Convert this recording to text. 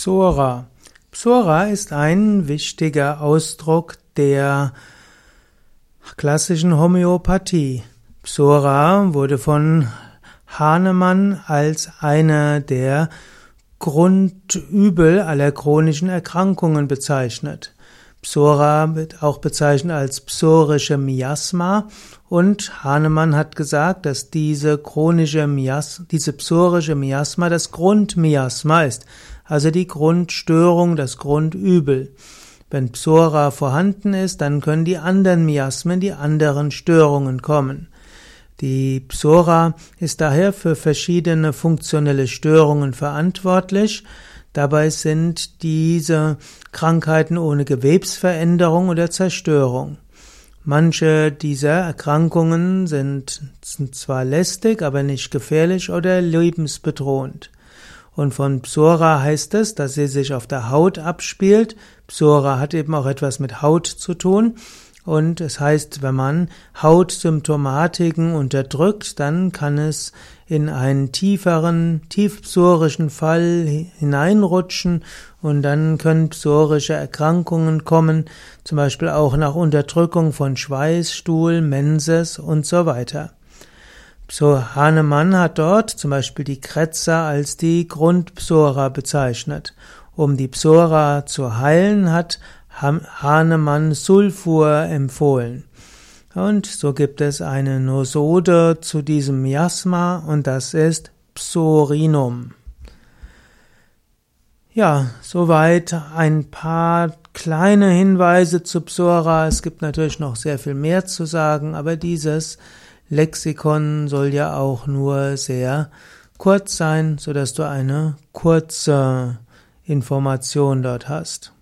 Psora. Psora ist ein wichtiger Ausdruck der klassischen Homöopathie. Psora wurde von Hahnemann als einer der Grundübel aller chronischen Erkrankungen bezeichnet. Psora wird auch bezeichnet als psorische Miasma und Hahnemann hat gesagt, dass diese chronische Miasma, diese psorische Miasma das Grundmiasma ist, also die Grundstörung, das Grundübel. Wenn Psora vorhanden ist, dann können die anderen Miasmen, die anderen Störungen kommen. Die Psora ist daher für verschiedene funktionelle Störungen verantwortlich Dabei sind diese Krankheiten ohne Gewebsveränderung oder Zerstörung. Manche dieser Erkrankungen sind zwar lästig, aber nicht gefährlich oder lebensbedrohend. Und von Psora heißt es, dass sie sich auf der Haut abspielt. Psora hat eben auch etwas mit Haut zu tun. Und es heißt, wenn man Hautsymptomatiken unterdrückt, dann kann es in einen tieferen, tiefpsorischen Fall hineinrutschen und dann können psorische Erkrankungen kommen, zum Beispiel auch nach Unterdrückung von Schweißstuhl, Menses und so weiter. So Hahnemann hat dort zum Beispiel die Kretzer als die Grundpsora bezeichnet. Um die Psora zu heilen, hat Hahnemann Sulfur empfohlen. Und so gibt es eine Nosode zu diesem Miasma und das ist Psorinum. Ja, soweit ein paar kleine Hinweise zu Psora. Es gibt natürlich noch sehr viel mehr zu sagen, aber dieses Lexikon soll ja auch nur sehr kurz sein, so dass du eine kurze Information dort hast.